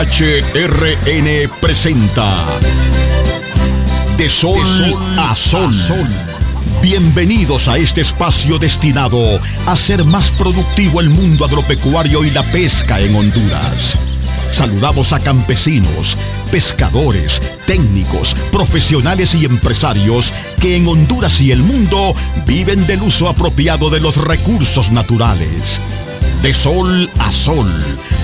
HRN presenta De Sol, a Sol. Bienvenidos a este espacio destinado a hacer más productivo el mundo agropecuario y la pesca en Honduras. Saludamos a campesinos, pescadores, técnicos, profesionales y empresarios que en Honduras y el mundo viven del uso apropiado de los recursos naturales. De sol a sol,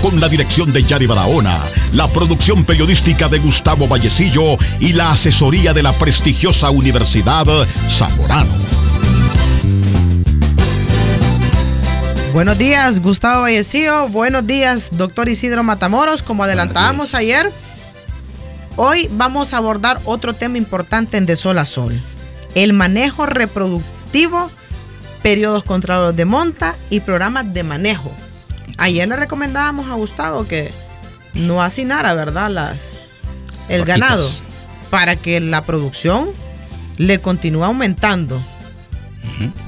con la dirección de Yari Barahona, la producción periodística de Gustavo Vallecillo y la asesoría de la prestigiosa Universidad Zamorano. Buenos días, Gustavo Vallecillo. Buenos días, doctor Isidro Matamoros. Como adelantábamos ayer, hoy vamos a abordar otro tema importante en De Sol a Sol. El manejo reproductivo periodos controlados de monta y programas de manejo. Ayer le recomendábamos a Gustavo que no hacinara, ¿verdad? Las, el ganado para que la producción le continúe aumentando.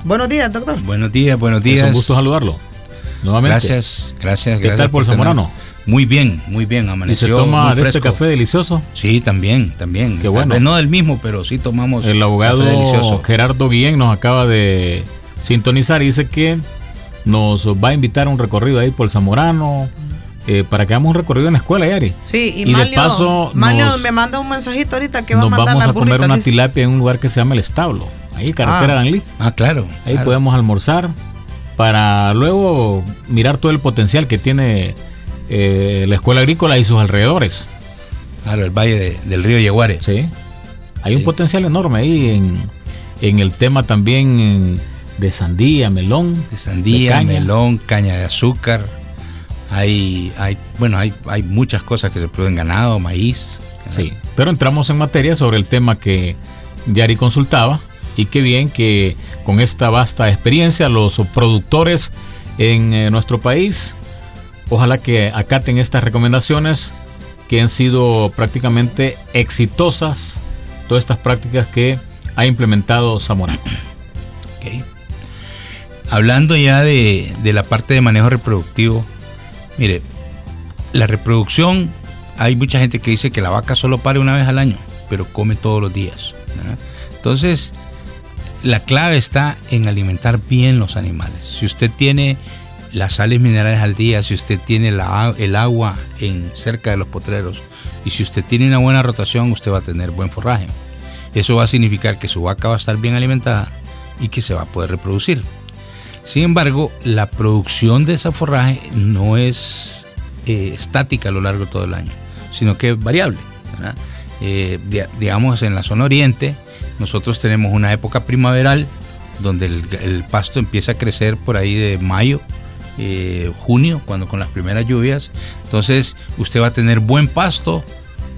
Buenos días, doctor. Buenos días, buenos días. Es un gusto saludarlo. Nuevamente. Gracias, gracias. ¿Qué tal por Zamorano? Muy bien, muy bien. Amaneció. ¿Y se toma de este café delicioso? Sí, también, también. Qué bueno. no del mismo, pero sí tomamos. El abogado Gerardo Guillén nos acaba de sintonizar y dice que nos va a invitar a un recorrido ahí por Zamorano. Eh, para que hagamos un recorrido en la escuela, Yari. Sí, y, de paso me manda un mensajito ahorita que va a mandar vamos a comer una tilapia en un lugar que se llama El Establo, ahí carretera ah. Danlí. Ah, claro. Ahí podemos almorzar para luego mirar todo el potencial que tiene eh, la escuela agrícola y sus alrededores. Claro, el valle del río Yeguare. Sí. Hay un potencial enorme ahí en, en el tema también de sandía, melón. De sandía, melón, caña de azúcar. Hay, hay, bueno, hay, hay muchas cosas que se producen ganado, maíz. Sí, pero entramos en materia sobre el tema que Yari consultaba y qué bien que con esta vasta experiencia los productores en eh, nuestro país, ojalá que acaten estas recomendaciones que han sido prácticamente exitosas, todas estas prácticas que ha implementado Zamora. Okay. Hablando ya de, la parte de manejo reproductivo, mire, la reproducción, hay mucha gente que dice que la vaca solo pare una vez al año, pero come todos los días. Entonces, la clave está en alimentar bien los animales. Si usted tiene las sales minerales al día, si usted tiene el agua en cerca de los potreros y si usted tiene una buena rotación, usted va a tener buen forraje. Eso va a significar que su vaca va a estar bien alimentada y que se va a poder reproducir. Sin embargo, la producción de esa forraje no es eh, estática a lo largo de todo el año, sino que es variable. Eh, digamos, en la zona oriente, nosotros tenemos una época primaveral donde el, pasto empieza a crecer por ahí de mayo, eh, junio, cuando con las primeras lluvias. Entonces, usted va a tener buen pasto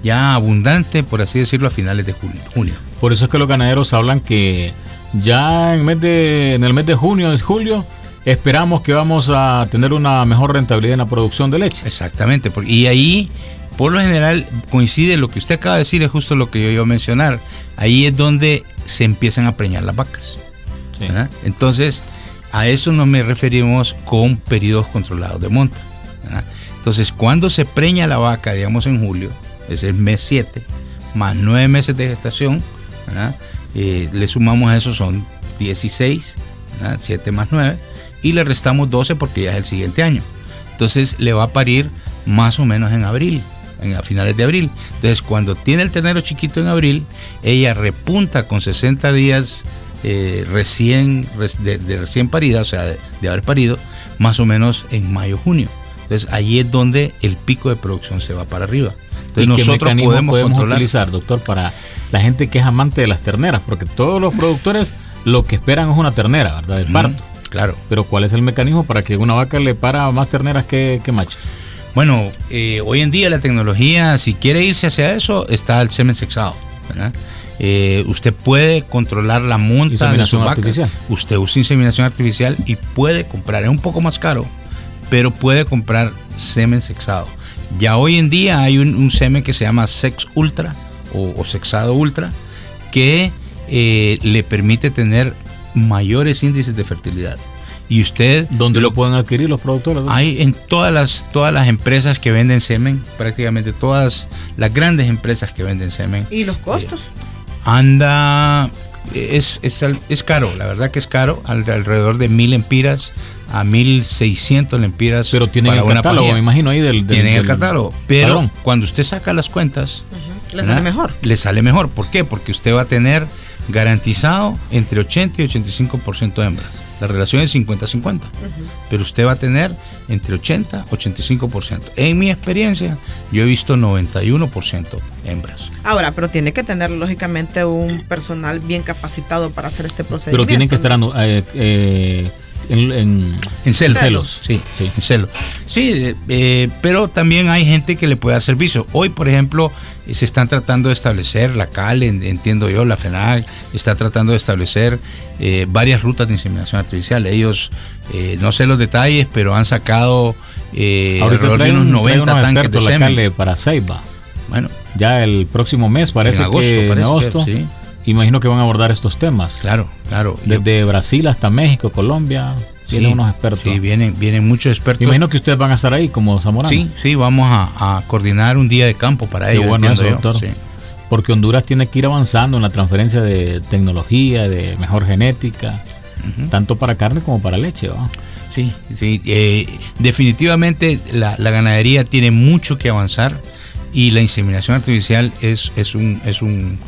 ya abundante, por así decirlo, a finales de junio. Por eso es que los ganaderos hablan que ya en, mes de, en el mes de junio y julio esperamos que vamos a tener una mejor rentabilidad en la producción de leche. Exactamente, y ahí por lo general coincide lo que usted acaba de decir, es justo lo que yo iba a mencionar. Ahí es donde se empiezan a preñar las vacas. Entonces, a eso nos me referimos con periodos controlados de monta. Entonces, cuando se preña la vaca, digamos en julio, ese es mes 7, más 9 meses de gestación, eh, le sumamos a eso son 16, 7 más 9, y le restamos 12 porque ya es el siguiente año. Entonces le va a parir más o menos en abril, en, a finales de abril. Entonces cuando tiene el ternero chiquito en abril, ella repunta con 60 días eh, recién, de, recién parida, o sea, de, haber parido, más o menos en mayo, junio. Entonces ahí es donde el pico de producción se va para arriba. Entonces nosotros podemos, podemos utilizar, doctor, para la gente que es amante de las terneras, porque todos los productores lo que esperan es una ternera, ¿verdad? De parto. claro. Pero ¿cuál es el mecanismo para que una vaca le para más terneras que, machos? Bueno, eh, hoy en día la tecnología, si quiere irse hacia eso, está el semen sexado. Eh, usted puede controlar la monta de su vaca. Artificial. Usted usa inseminación artificial y puede comprar, es un poco más caro, pero puede comprar semen sexado. Ya hoy en día hay un, un semen que se llama Sex Ultra, o, sexado ultra que eh, le permite tener mayores índices de fertilidad. y usted... ¿Dónde lo, pueden adquirir los productores? Hay en todas las, todas las empresas que venden semen, prácticamente todas las grandes empresas que venden semen. ¿Y los costos? anda, es, es, es, caro, la verdad que es caro, alrededor de mil empiras a 1600 lempiras. Pero tienen el catálogo, me imagino ahí del. tienen el catálogo. Pero cuando usted saca las cuentas. Le sale mejor. Le sale mejor. ¿Por qué? Porque usted va a tener garantizado entre 80 y 85% de hembras. La relación es 50-50. Pero usted va a tener entre 80 y 85%. En mi experiencia, yo he visto 91% hembras. Ahora, pero tiene que tener lógicamente un personal bien capacitado para hacer este procedimiento. Pero tienen que estar eh, eh, en, en, celos. Sí, sí. En celos. Sí, eh, eh, pero también hay gente que le puede dar servicio. Hoy, por ejemplo, eh, se están tratando de establecer, la CAL, entiendo yo, la FENAL, está tratando de establecer varias rutas de inseminación artificial. Ellos, no sé los detalles, pero han sacado alrededor de unos 90 tanques de semen. para Ceiba. Bueno. Ya el próximo mes, parece en agosto, que en agosto. sí imagino que van a abordar estos temas. Claro, claro. Desde Brasil hasta México, Colombia, vienen unos expertos. Sí, vienen, vienen muchos expertos. imagino que ustedes van a estar ahí como Zamorano. Sí, sí, vamos a, coordinar un día de campo para ellos. bueno eso, doctor. Porque Honduras tiene que ir avanzando en la transferencia de tecnología, de mejor genética, tanto para carne como para leche. ¿va? Sí, sí. Eh, definitivamente la, la, ganadería tiene mucho que avanzar y la inseminación artificial es, es un... Es un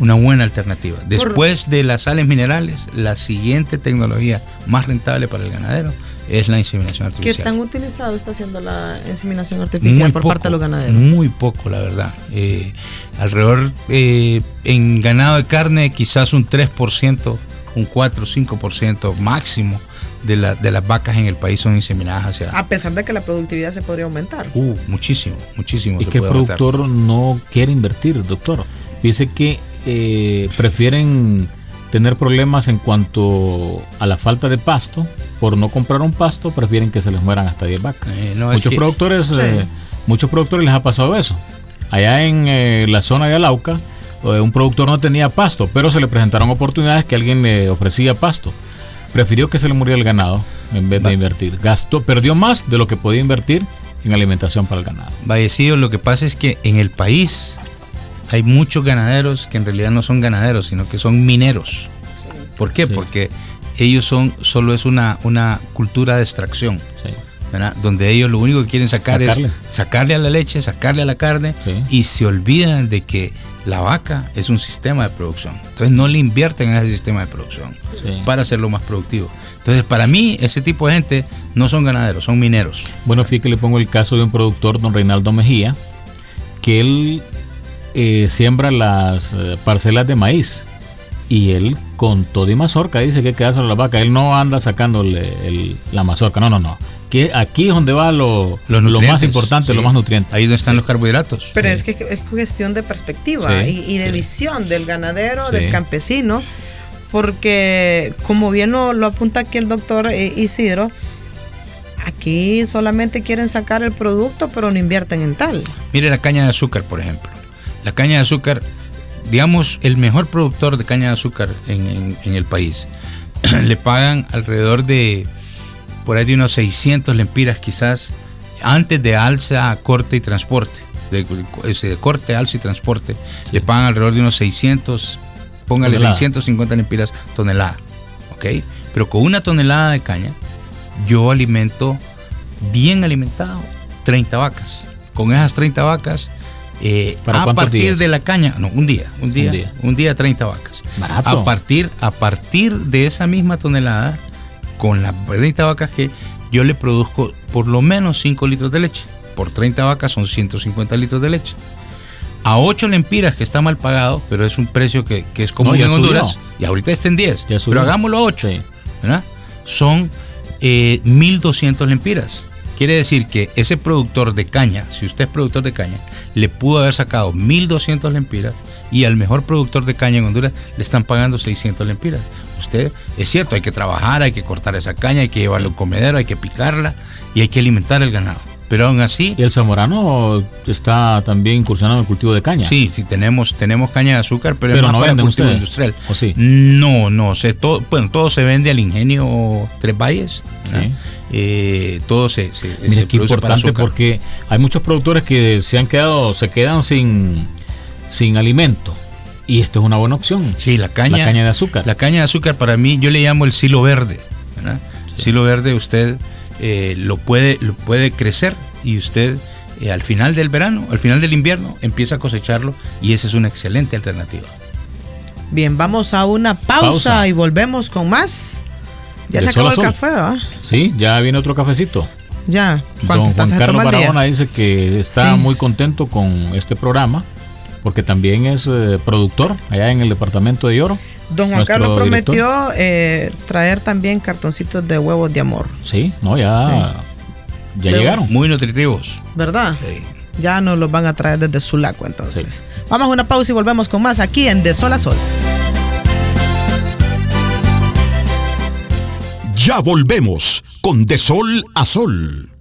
una buena alternativa. Después de las sales minerales, la siguiente tecnología más rentable para el ganadero es la inseminación artificial. ¿Qué tan utilizado está haciendo la inseminación artificial por parte de los ganaderos? Muy poco, la verdad. Eh, alrededor, eh, en ganado de carne, quizás un 3%, un 4 5% máximo de, la, de las vacas en el país son inseminadas hacia... A pesar de que la productividad se podría aumentar. Uh, muchísimo, muchísimo. Y que el productor no quiere invertir, doctor. Dice que eh, prefieren tener problemas en cuanto a la falta de pasto, por no comprar un pasto, prefieren que se les mueran hasta 10 vacas. Eh, muchos productores, eh, muchos productores les ha pasado eso. Allá en la zona de Alauca, un productor no tenía pasto, pero se le presentaron oportunidades que alguien le ofrecía pasto. Prefirió que se le muriera el ganado en vez de invertir. Gastó, perdió más de lo que podía invertir en alimentación para el ganado. Vallecido, lo que pasa es que en el país hay muchos ganaderos que en realidad no son ganaderos, sino que son mineros. ¿Por qué? Porque ellos son, solo es una, una cultura de extracción. Donde ellos lo único que quieren sacar es sacarle a la leche, sacarle a la carne y se olvidan de que la vaca es un sistema de producción. Entonces no le invierten en ese sistema de producción para hacerlo más productivo. Entonces para mí ese tipo de gente no son ganaderos, son mineros. Bueno, fíjate que le pongo el caso de un productor, don Reinaldo Mejía, que él eh, siembra las eh, parcelas de maíz y él con todo y mazorca dice que quedarse a la vaca. Él no anda sacándole la mazorca, no, no, no. Que aquí es donde va lo, lo más importante, lo más nutriente. Ahí donde están los carbohidratos. Pero es que es cuestión de perspectiva y, de visión del ganadero, del campesino, porque como bien lo, apunta aquí el doctor eh, Isidro, aquí solamente quieren sacar el producto, pero no invierten en tal. Mire la caña de azúcar, por ejemplo la caña de azúcar, digamos, el mejor productor de caña de azúcar en, el país, le pagan alrededor de, por ahí de unos 600 lempiras quizás, antes de alza, corte y transporte. De, de corte, alza y transporte, le pagan alrededor de unos 600, póngale 650 lempiras tonelada. ¿Ok? Pero con una tonelada de caña, yo alimento bien alimentado 30 vacas. Con esas 30 vacas, eh, a partir de la caña, no, un día, un día, un día, 30 vacas. A partir, a partir de esa misma tonelada, con las 30 vacas que yo le produzco por lo menos 5 litros de leche. Por 30 vacas son 150 litros de leche. A 8 lempiras, que está mal pagado, pero es un precio que, es común en Honduras, y ahorita está en 10, pero hagámoslo a 8, Son 1.200 eh, lempiras. Quiere decir que ese productor de caña, si usted es productor de caña, le pudo haber sacado 1.200 lempiras y al mejor productor de caña en Honduras le están pagando 600 lempiras. Usted, es cierto, hay que trabajar, hay que cortar esa caña, hay que llevarla a un comedero, hay que picarla y hay que alimentar el ganado. Pero aún así... Y el zamorano está también incursionando en el cultivo de caña. Sí, sí, tenemos, tenemos caña de azúcar, pero, Pero es más no para venden cultivo ustedes, industrial. ¿o sí? No, no, se, todo, bueno, todo se vende al ingenio Tres Valles. Eh, todo se, se, Mira se qué produce importante porque hay muchos productores que se han quedado, se quedan sin, sin alimento. Y esto es una buena opción. Sí, la caña, La caña de azúcar. La caña de azúcar para mí yo le llamo el silo verde. ¿verdad? Silo verde usted eh, lo, puede, lo puede crecer y usted eh, al final del verano, al final del invierno, empieza a cosecharlo y esa es una excelente alternativa. Bien, vamos a una pausa, Pausa. y volvemos con más. Ya De se acabó el café, ¿verdad? Sí, ya viene otro cafecito. Ya. Don ¿Cuántas Juan Carlos día? Barahona dice que está Sí. muy contento con este programa porque también es eh, productor allá en el departamento de Lloro. Don Juan Nuestro Carlos prometió eh, traer también cartoncitos de huevos de amor, Sí, no, ya, ya llegaron. Muy nutritivos. ¿verdad? Sí. Ya nos los van a traer desde Sulaco entonces. Vamos a una pausa y volvemos con más aquí en De Sol a Sol. Ya volvemos con De Sol a Sol.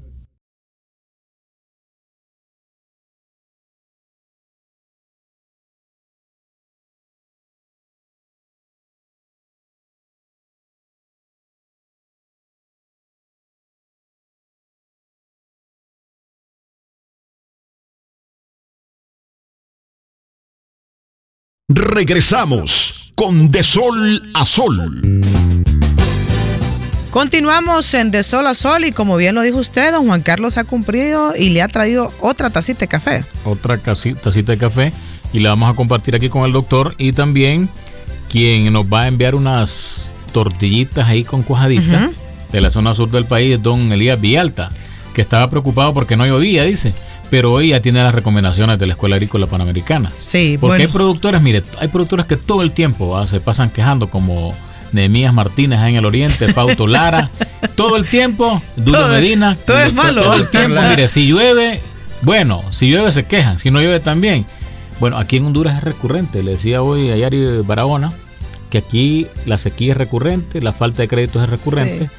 Regresamos con De Sol a Sol. Continuamos en De Sol a Sol y como bien lo dijo usted, don Juan Carlos ha cumplido y le ha traído otra tacita de café. Otra tacita de café y la vamos a compartir aquí con el doctor y también quien nos va a enviar unas tortillitas ahí con cuajaditas Ujú. de la zona sur del país, don Elías Villalta, que estaba preocupado porque no llovía, dice. Pero hoy ya tiene las recomendaciones de la Escuela Agrícola Panamericana. Sí, Porque bueno. hay productores, mire, hay productores que todo el tiempo ah, se pasan quejando, como Nehemías Martínez en el oriente, Fausto Lara, todo el tiempo, Duro Todo- Medina, todo es malo. todo el tiempo, Claro. mire, si llueve, bueno, si llueve se quejan, si no llueve también. Bueno, aquí en Honduras es recurrente, le decía hoy a Yari Barahona, que aquí la sequía es recurrente, la falta de créditos es recurrente. Sí.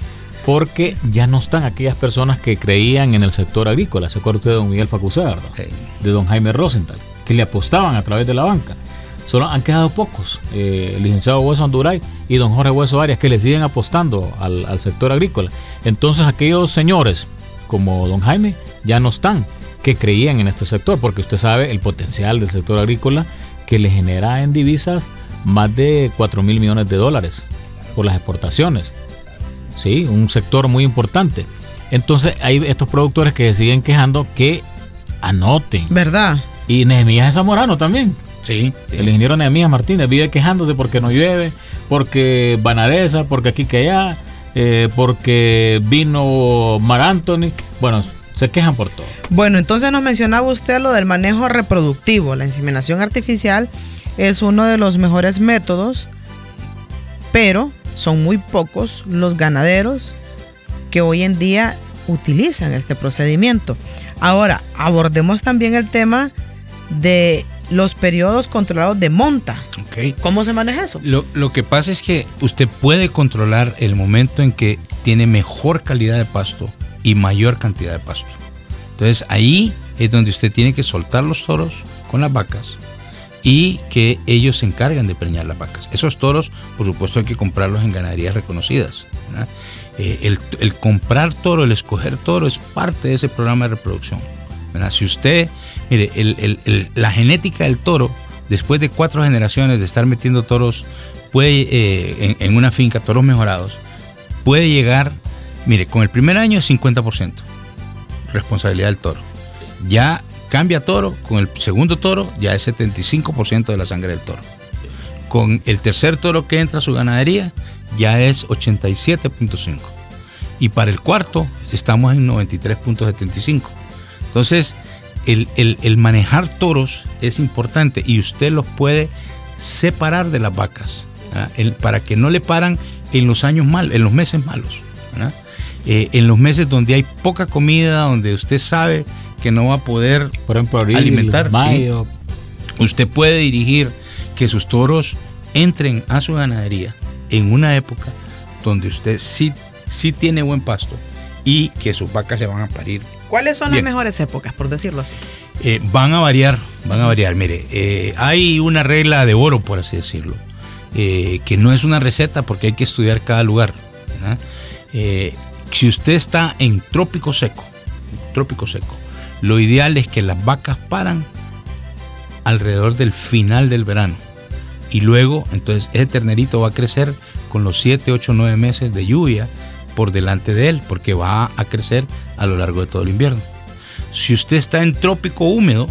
Porque ya no están aquellas personas que creían en el sector agrícola. Se acuerda usted de don Miguel. Sí. de don Jaime Rosenthal, que le apostaban a través de la banca. Solo han quedado pocos, eh, el licenciado Hueso Anduray y don Jorge Hueso Arias, que le siguen apostando al, al sector agrícola. Entonces aquellos señores, como don Jaime, ya no están, que creían en este sector, porque usted sabe el potencial del sector agrícola que le genera en divisas más de 4 mil millones de dólares por las exportaciones. Sí, un sector muy importante. Entonces hay estos productores que se siguen quejando que anoten. ¿Verdad? Y Nehemías Zamorano también. Sí. sí. El ingeniero Nehemías Martínez vive quejándose porque no llueve, porque Banadesa, porque aquí que allá, eh, porque vino Mar Anthony. Bueno, se quejan por todo. Bueno, entonces nos mencionaba usted lo del manejo reproductivo. La inseminación artificial es uno de los mejores métodos, pero son muy pocos los ganaderos que hoy en día utilizan este procedimiento. Ahora, abordemos también el tema de los periodos controlados de monta. ¿Cómo se maneja eso? Lo, lo que pasa es que usted puede controlar el momento en que tiene mejor calidad de pasto y mayor cantidad de pasto. Entonces ahí es donde usted tiene que soltar los toros con las vacas y que ellos se encargan de preñar las vacas. Esos toros, por supuesto, hay que comprarlos en ganaderías reconocidas. Eh, el, comprar toro, el escoger toro es parte de ese programa de reproducción. Si usted, mire, la genética del toro, después de cuatro generaciones de estar metiendo toros, puede, eh, en, en una finca, toros mejorados, puede llegar, mire, con el primer año es 50% responsabilidad del toro. Ya cambia toro, con el segundo toro ya es 75% de la sangre del toro. Con el tercer toro que entra a su ganadería ya es 87.5. Y para el cuarto estamos en 93.75. Entonces, el, el- manejar toros es importante y usted los puede separar de las vacas. El- para que no le paran en los años malos, en los meses malos. Eh, en los meses donde hay poca comida, donde usted sabe que no va a poder Por ejemplo, abril, Alimentar, sí. Usted puede dirigir que sus toros entren a su ganadería en una época donde usted sí, sí tiene buen pasto y que sus vacas le van a parir ¿Cuáles son las mejores épocas, por decirlo así? Eh, van a variar, van a variar. Mire, eh, hay una regla de oro, por así decirlo, eh, que no es una receta porque hay que estudiar cada lugar. si usted está en trópico seco, trópico seco, lo ideal es que las vacas paran alrededor del final del verano. Y luego, entonces, ese ternerito va a crecer con los 7, 8, 9 meses de lluvia por delante de él, porque va a crecer a lo largo de todo el invierno. Si usted está en trópico húmedo,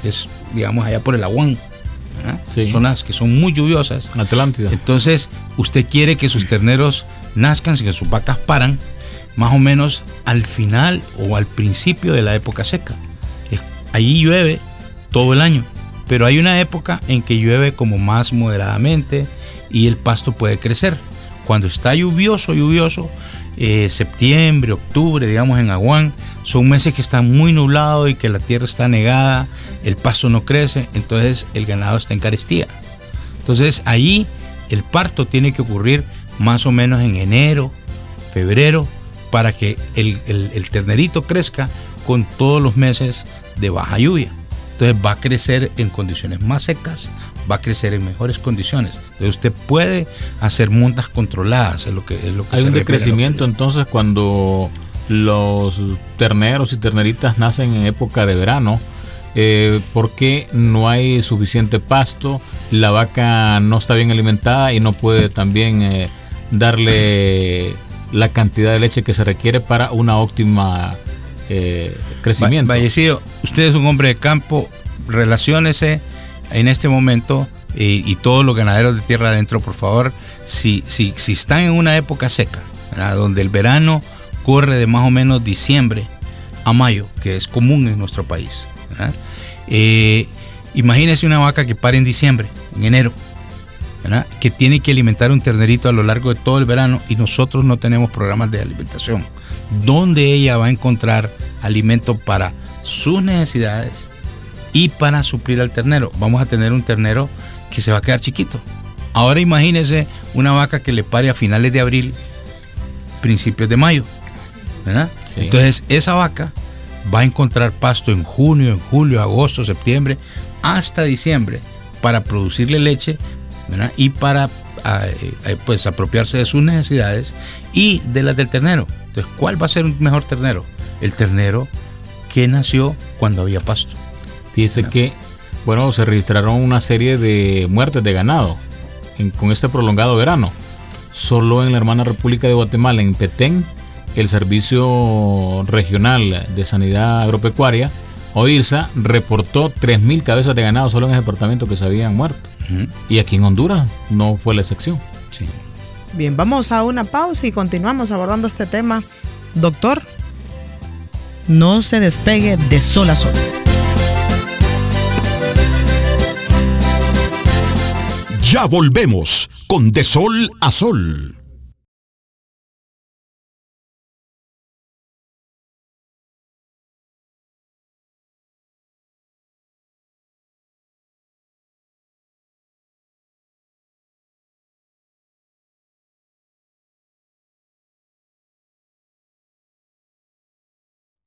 que es, digamos, allá por el Aguán, zonas que son muy lluviosas, Atlántida. Entonces, usted quiere que sus terneros nazcan, que sus vacas paran, más o menos al final o al principio de la época seca. Allí llueve todo el año, pero hay una época en que llueve como más moderadamente y el pasto puede crecer. Cuando está lluvioso, lluvioso, eh, septiembre, octubre, digamos en Aguán, son meses que están muy nublados y que la tierra está negada, el pasto no crece, entonces el ganado está en carestía. Entonces ahí el parto tiene que ocurrir más o menos en enero, febrero, para que el, el ternerito crezca con todos los meses de baja lluvia. Entonces va a crecer en condiciones más secas, va a crecer en mejores condiciones. Entonces usted puede hacer mundas controladas, es lo que es lo que Hay un decrecimiento entonces cuando los terneros y terneritas nacen en época de verano. Eh, porque no hay suficiente pasto, la vaca no está bien alimentada y no puede también eh, darle la cantidad de leche que se requiere para una óptima eh, crecimiento. Vallecido, usted es un hombre de campo, relaciónese en este momento y, todos los ganaderos de tierra adentro, por favor, si, si, si están en una época seca, donde el verano corre de más o menos diciembre a mayo, que es común en nuestro país. Eh, imagínese una vaca que pare en diciembre, en enero, que tiene que alimentar un ternerito a lo largo de todo el verano y nosotros no tenemos programas de alimentación. ¿Dónde ella va a encontrar alimento para sus necesidades y para suplir al ternero. Vamos a tener un ternero que se va a quedar chiquito. Ahora imagínese una vaca que le pare a finales de abril, principios de mayo. Entonces esa vaca va a encontrar pasto en junio, en julio, agosto, septiembre, hasta diciembre para producirle leche y para eh, pues apropiarse de sus necesidades y de las del ternero. Entonces, ¿cuál va a ser un mejor ternero? El ternero que nació cuando había pasto. Fíjese que, bueno, se registraron una serie de muertes de ganado con este prolongado verano. Solo en la hermana República de Guatemala, en Petén, el Servicio Regional de Sanidad Agropecuaria, OIRSA, reportó 3.000 cabezas de ganado solo en el departamento que se habían muerto. Y aquí en Honduras no fue la excepción. Sí. Bien, vamos a una pausa y continuamos abordando este tema. Doctor, no se despegue de sol a sol. Ya volvemos con De Sol a Sol.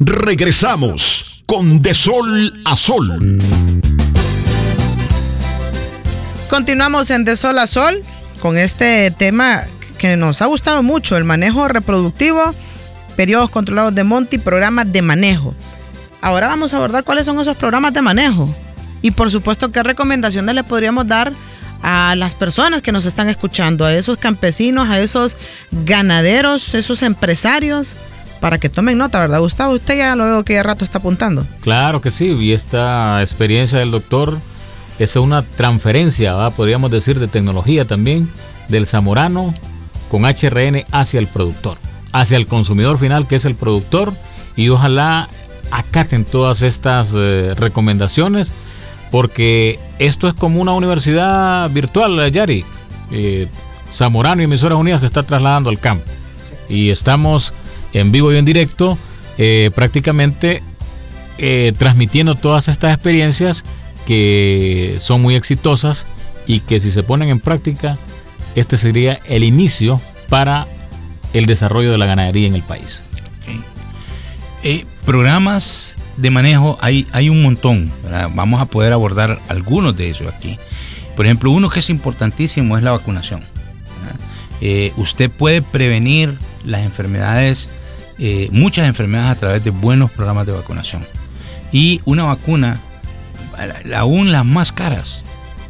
Regresamos con De Sol a Sol. Continuamos en De Sol a Sol con este tema que nos ha gustado mucho, el manejo reproductivo, periodos controlados de monte y programas de manejo. Ahora vamos a abordar cuáles son esos programas de manejo y por supuesto qué recomendaciones le podríamos dar a las personas que nos están escuchando, a esos campesinos, a esos ganaderos, esos empresarios, para que tomen nota, ¿verdad, Gustavo? Usted ya lo veo que ya rato está apuntando. Claro que sí, y esta experiencia del doctor es una transferencia, podríamos decir, de tecnología también del zamorano con HRN hacia el productor, hacia el consumidor final que es el productor y ojalá acaten todas estas eh, recomendaciones porque esto es como una universidad virtual, Yari. Eh, zamorano y Emisoras Unidas se está trasladando al campo y estamos en vivo y en directo eh, prácticamente transmitiendo todas estas experiencias que son muy exitosas y que si se ponen en práctica, este sería el inicio para el desarrollo de la ganadería en el país. Eh, programas de manejo hay, hay un montón. Vamos a poder abordar algunos de esos aquí. Por ejemplo, uno que es importantísimo es la vacunación. Eh, usted puede prevenir las enfermedades, eh, muchas enfermedades a través de buenos programas de vacunación. Y una vacuna, aún las más caras,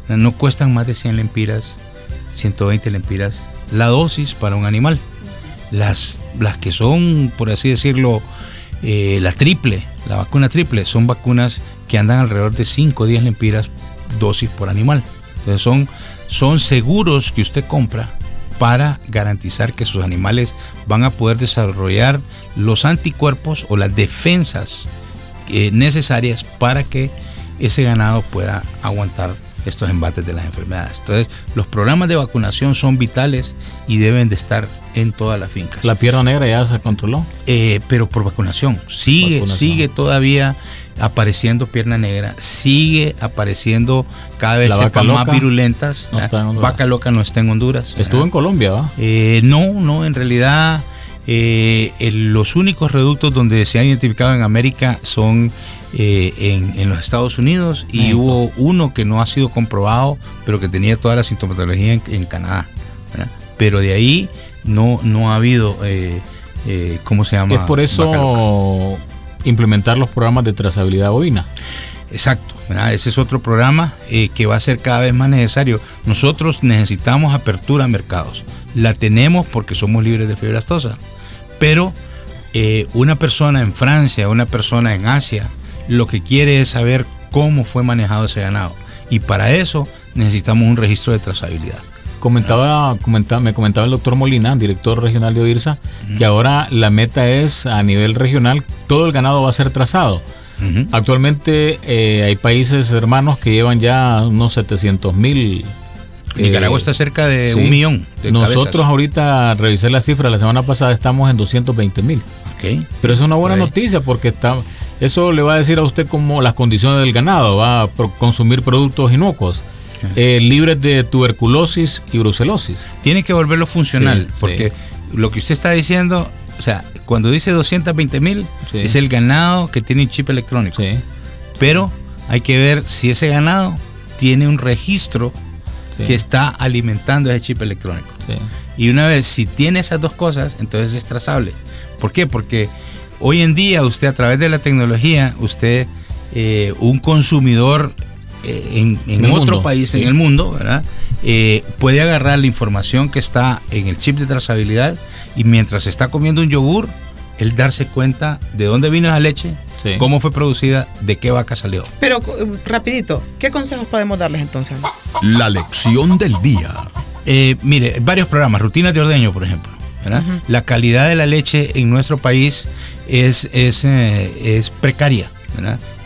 no cuestan más de 100 lempiras, 120 lempiras la dosis para un animal. Las, las que son, por así decirlo, eh, la triple, la vacuna triple, son vacunas que andan alrededor de 5 o 10 lempiras dosis por animal. Entonces son, son seguros que usted compra para garantizar que sus animales van a poder desarrollar los anticuerpos o las defensas eh, necesarias para que ese ganado pueda aguantar estos embates de las enfermedades. Entonces, los programas de vacunación son vitales y deben de estar en todas las fincas. ¿La pierna negra ya se controló? Eh, pero por vacunación. Sigue, sigue todavía apareciendo pierna negra, sigue apareciendo cada vez cepas más virulentas. vaca loca no está en Honduras. Estuvo en Colombia, ¿va? Eh, no, no, en realidad eh, los únicos reductos donde se han identificado en América son eh, en, los Estados Unidos y hubo uno que no ha sido comprobado, pero que tenía toda la sintomatología en, Canadá. Pero de ahí no, no ha habido, eh, eh, ¿cómo se llama? Es por eso implementar los programas de trazabilidad bovina. Exacto, ese es otro programa que va a ser cada vez más necesario. Nosotros necesitamos apertura a mercados. La tenemos porque somos libres de fiebre aftosa. Pero una persona en Francia, una persona en Asia, lo que quiere es saber cómo fue manejado ese ganado. Y para eso necesitamos un registro de trazabilidad. Comentaba, comentaba, me comentaba el doctor Molina, director regional de OIRSA, que ahora la meta es a nivel regional, todo el ganado va a ser trazado. Actualmente eh, hay países hermanos que llevan ya unos 700 mil. Nicaragua está cerca de un millón. Nosotros ahorita revisé la cifra la semana pasada, estamos en 220 mil. Pero es una buena noticia porque está, eso le va a decir a usted cómo las condiciones del ganado, va a consumir productos inocuos. Eh, libres de tuberculosis y brucelosis. Tiene que volverlo funcional, porque lo que usted está diciendo, o sea, cuando dice 220 mil, es el ganado que tiene un chip electrónico. Pero hay que ver si ese ganado tiene un registro que está alimentando ese chip electrónico. Y una vez, si tiene esas dos cosas, entonces es trazable. ¿Por qué? Porque hoy en día usted a través de la tecnología, usted, eh, un consumidor eh, en, otro país, en el mundo, ¿verdad? Eh, puede agarrar la información que está en el chip de trazabilidad y mientras está comiendo un yogur, él darse cuenta de dónde vino esa leche, cómo fue producida, de qué vaca salió. Pero rapidito, ¿qué consejos podemos darles entonces? La lección del día. mire, varios programas, rutinas de ordeño, por ejemplo. La calidad de la leche en nuestro país es, es, eh, precaria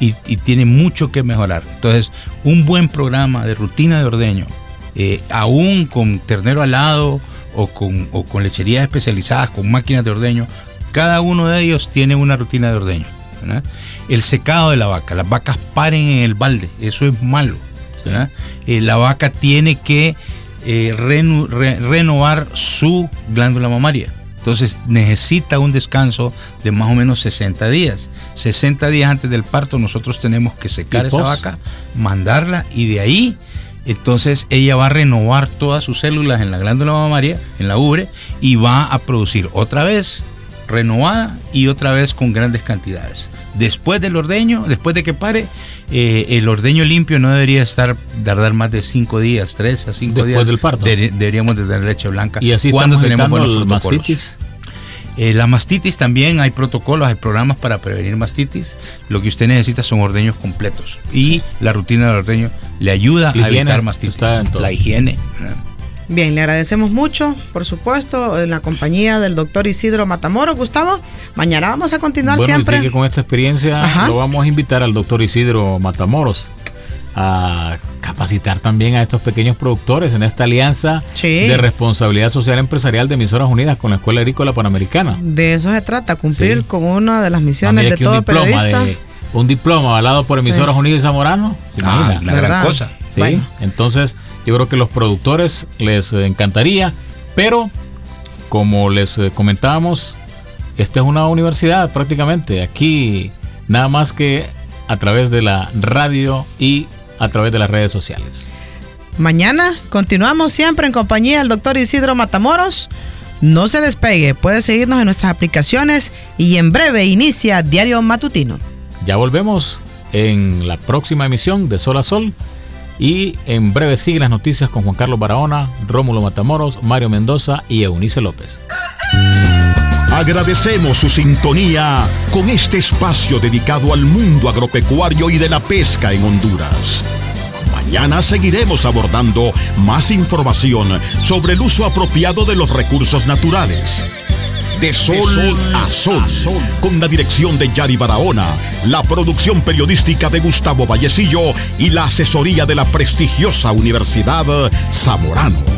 y, tiene mucho que mejorar. Entonces, un buen programa de rutina de ordeño, eh, aún con ternero alado o con, o con lecherías especializadas, con máquinas de ordeño, cada uno de ellos tiene una rutina de ordeño. El secado de la vaca, las vacas paren en el balde, eso es malo. Eh, la vaca tiene que eh, renovar su glándula mamaria. Entonces necesita un descanso de más o menos 60 días. 60 días antes del parto nosotros tenemos que secar esa vaca, mandarla y de ahí entonces ella va a renovar todas sus células en la glándula mamaria, en la ubre, y va a producir otra vez renovada y otra vez con grandes cantidades. Después del ordeño, después de que pare, eh, el ordeño limpio no debería estar tardar más de 5 días, 3 a 5 días. Después del parto. deberíamos de tener leche blanca. Y así cuando tenemos buenos mastitis. Eh, la mastitis también hay protocolos, hay programas para prevenir mastitis. Lo que usted necesita son ordeños completos. Y la rutina del ordeño le ayuda a evitar mastitis. La higiene. Bien, le agradecemos mucho, por supuesto, en la compañía del doctor Isidro Matamoros. Gustavo, mañana vamos a continuar bueno, siempre. que con esta experiencia lo vamos a invitar al doctor Isidro Matamoros a capacitar también a estos pequeños productores en esta alianza de responsabilidad social empresarial de Emisoras Unidas con la Escuela Agrícola Panamericana. De eso se trata, cumplir con una de las misiones de todo periodista. un diploma avalado por Emisoras Unidas y Zamorano. Ah, una gran cosa. Sí, entonces yo creo que los productores les encantaría, pero como les comentábamos, esta es una universidad prácticamente. Aquí nada más que a través de la radio y a través de las redes sociales. Mañana continuamos siempre en compañía del doctor Isidro Matamoros. No se despegue, puede seguirnos en nuestras aplicaciones y en breve inicia Diario Matutino. Ya volvemos en la próxima emisión de Sol a Sol y en breve sigue las noticias con Juan Carlos Barahona, Rómulo Matamoros, Mario Mendoza y Eunice López. Agradecemos su sintonía con este espacio dedicado al mundo agropecuario y de la pesca en Honduras. Mañana seguiremos abordando más información sobre el uso apropiado de los recursos naturales. De sol, a, sol, con la dirección de Yari Barahona, la producción periodística de Gustavo Vallecillo y la asesoría de la prestigiosa Universidad Zamorano.